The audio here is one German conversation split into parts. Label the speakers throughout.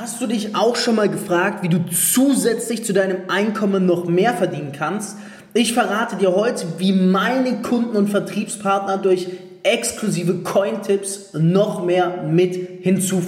Speaker 1: Hast du dich auch schon mal gefragt, wie du zusätzlich zu deinem Einkommen noch mehr verdienen kannst? Ich verrate dir heute, wie meine Kunden und Vertriebspartner durch exklusive Coin-Tipps noch mehr mit hinzu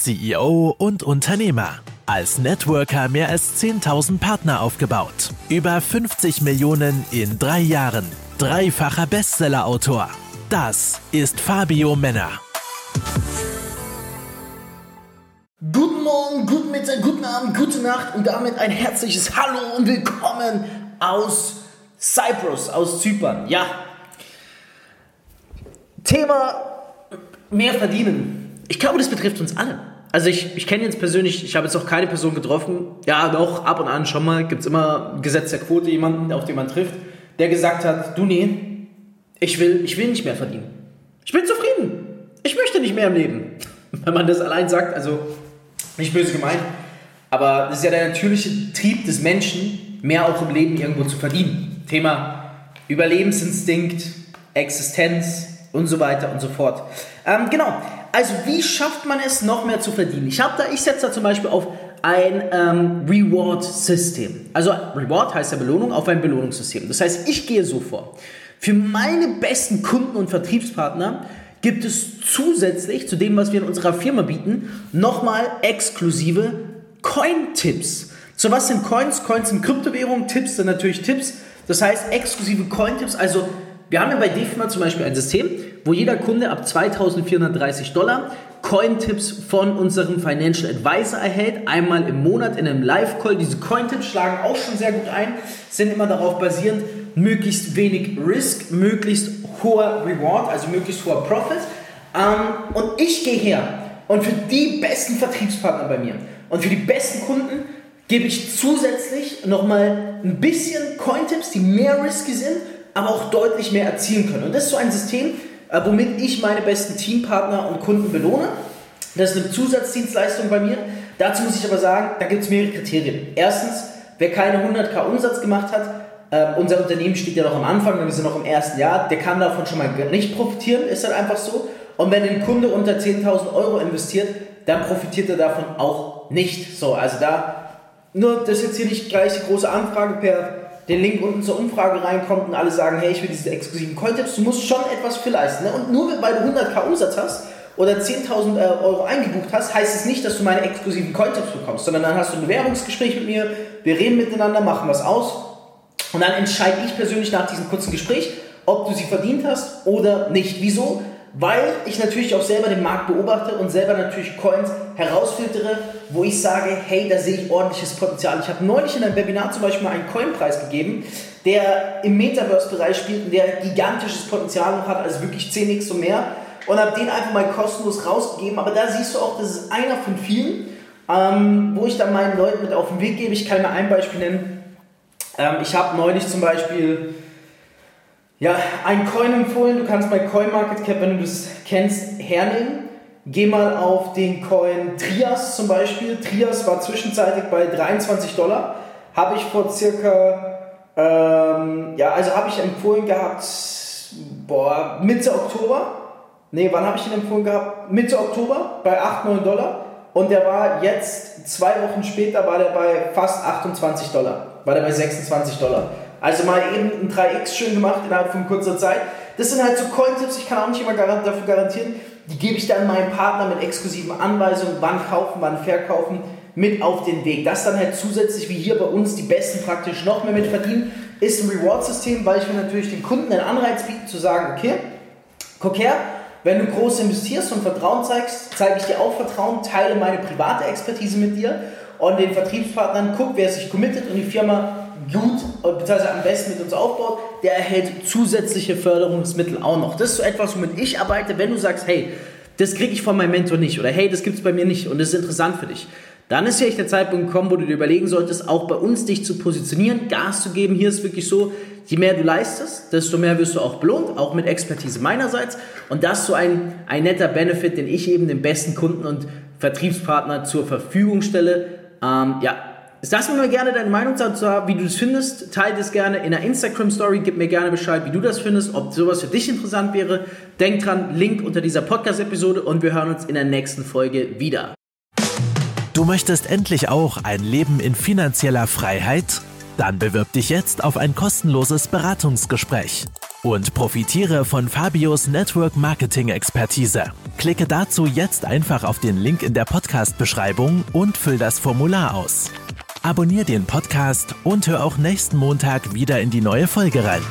Speaker 2: CEO und Unternehmer. Als Networker mehr als 10.000 Partner aufgebaut. Über 50 Millionen in drei Jahren. Dreifacher Bestsellerautor. Das ist Fabio Männer.
Speaker 1: Guten Morgen, guten Mittag, guten Abend, gute Nacht und damit ein herzliches Hallo und Willkommen aus Cyprus, aus Zypern. Ja. Thema mehr verdienen. Ich glaube, das betrifft uns alle. Also ich, ich kenne jetzt persönlich, ich habe jetzt noch keine Person getroffen, ja doch, ab und an schon mal, gibt es immer Gesetz der Quote, jemanden, auf den man trifft, der gesagt hat, du nee, ich will, ich will nicht mehr verdienen. Ich bin zufrieden. Ich möchte nicht mehr im Leben. Wenn man das allein sagt, also nicht böse gemeint, aber das ist ja der natürliche Trieb des Menschen, mehr auch im Leben irgendwo zu verdienen. Thema Überlebensinstinkt, Existenz und so weiter und so fort. Ähm, genau, also wie schafft man es, noch mehr zu verdienen? Ich habe da, ich setze da zum Beispiel auf ein ähm, Reward-System. Also Reward heißt ja Belohnung auf ein Belohnungssystem. Das heißt, ich gehe so vor. Für meine besten Kunden und Vertriebspartner gibt es zusätzlich zu dem, was wir in unserer Firma bieten, nochmal exklusive Coin-Tipps. So was sind Coins? Coins sind Kryptowährungen, Tipps sind natürlich Tipps. Das heißt exklusive Coin-Tipps, also wir haben ja bei DFMA zum Beispiel ein System, wo jeder Kunde ab 2430 Dollar Coin-Tipps von unserem Financial Advisor erhält, einmal im Monat in einem Live-Call. Diese Coin-Tipps schlagen auch schon sehr gut ein, sind immer darauf basierend, möglichst wenig Risk, möglichst hoher Reward, also möglichst hoher Profit. Ähm, und ich gehe her und für die besten Vertriebspartner bei mir und für die besten Kunden gebe ich zusätzlich nochmal ein bisschen Coin-Tipps, die mehr risky sind, aber auch deutlich mehr erzielen können. Und das ist so ein System, womit ich meine besten Teampartner und Kunden belohne. Das ist eine Zusatzdienstleistung bei mir. Dazu muss ich aber sagen, da gibt es mehrere Kriterien. Erstens, wer keine 100k Umsatz gemacht hat, äh, unser Unternehmen steht ja noch am Anfang, wir sind noch im ersten Jahr, der kann davon schon mal nicht profitieren, ist halt einfach so. Und wenn ein Kunde unter 10.000 Euro investiert, dann profitiert er davon auch nicht. So, also da, nur das ist jetzt hier nicht gleich die große Anfrage per den Link unten zur Umfrage reinkommt und alle sagen, hey, ich will diese exklusiven Coin-Tipps, du musst schon etwas für leisten. Ne? Und nur weil du 100k Umsatz hast oder 10.000 äh, Euro eingebucht hast, heißt es nicht, dass du meine exklusiven Coin-Tipps bekommst, sondern dann hast du ein Bewerbungsgespräch mit mir, wir reden miteinander, machen was aus und dann entscheide ich persönlich nach diesem kurzen Gespräch, ob du sie verdient hast oder nicht. Wieso? Weil ich natürlich auch selber den Markt beobachte und selber natürlich Coins herausfiltere, wo ich sage, hey, da sehe ich ordentliches Potenzial. Ich habe neulich in einem Webinar zum Beispiel mal einen Coinpreis gegeben, der im Metaverse-Bereich spielt und der gigantisches Potenzial noch hat, also wirklich 10x und mehr. Und habe den einfach mal kostenlos rausgegeben. Aber da siehst du auch, das ist einer von vielen, ähm, wo ich dann meinen Leuten mit auf den Weg gebe. Ich kann mir ein Beispiel nennen. Ähm, ich habe neulich zum Beispiel ja, ein Coin empfohlen. Du kannst bei CoinMarketCap, wenn du das kennst, hernehmen. Geh mal auf den Coin Trias zum Beispiel. Trias war zwischenzeitlich bei 23 Dollar. Habe ich vor circa, ähm, ja, also habe ich empfohlen gehabt, boah, Mitte Oktober. Ne, wann habe ich den empfohlen gehabt? Mitte Oktober bei 8, 9 Dollar. Und der war jetzt, zwei Wochen später, war der bei fast 28 Dollar. War der bei 26 Dollar. Also mal eben ein 3x schön gemacht innerhalb von kurzer Zeit. Das sind halt so Coin-Tipps, ich kann auch nicht immer dafür garantieren. Die gebe ich dann meinem Partner mit exklusiven Anweisungen, wann kaufen, wann verkaufen, mit auf den Weg. Das dann halt zusätzlich, wie hier bei uns, die Besten praktisch noch mehr mit verdienen, ist ein Reward-System, weil ich mir natürlich den Kunden einen Anreiz biete, zu sagen, okay, guck her, wenn du groß investierst und Vertrauen zeigst, zeige ich dir auch Vertrauen, teile meine private Expertise mit dir und den Vertriebspartnern, guck, wer sich committet und die Firma gut, beziehungsweise am besten mit uns aufbaut, der erhält zusätzliche Förderungsmittel auch noch. Das ist so etwas, womit ich arbeite, wenn du sagst, hey, das kriege ich von meinem Mentor nicht oder hey, das gibt es bei mir nicht und das ist interessant für dich. Dann ist vielleicht der Zeitpunkt gekommen, wo du dir überlegen solltest, auch bei uns dich zu positionieren, Gas zu geben. Hier ist wirklich so, je mehr du leistest, desto mehr wirst du auch belohnt, auch mit Expertise meinerseits. Und das ist so ein, ein netter Benefit, den ich eben den besten Kunden und Vertriebspartner zur Verfügung stelle. Ähm, ja, Sag mir mal gerne deine Meinung dazu, wie du das findest. Teile das gerne in der Instagram-Story. Gib mir gerne Bescheid, wie du das findest, ob sowas für dich interessant wäre. Denk dran, Link unter dieser Podcast-Episode und wir hören uns in der nächsten Folge wieder.
Speaker 2: Du möchtest endlich auch ein Leben in finanzieller Freiheit? Dann bewirb dich jetzt auf ein kostenloses Beratungsgespräch und profitiere von Fabios Network Marketing Expertise. Klicke dazu jetzt einfach auf den Link in der Podcast-Beschreibung und füll das Formular aus. Abonnier den Podcast und hör auch nächsten Montag wieder in die neue Folge rein.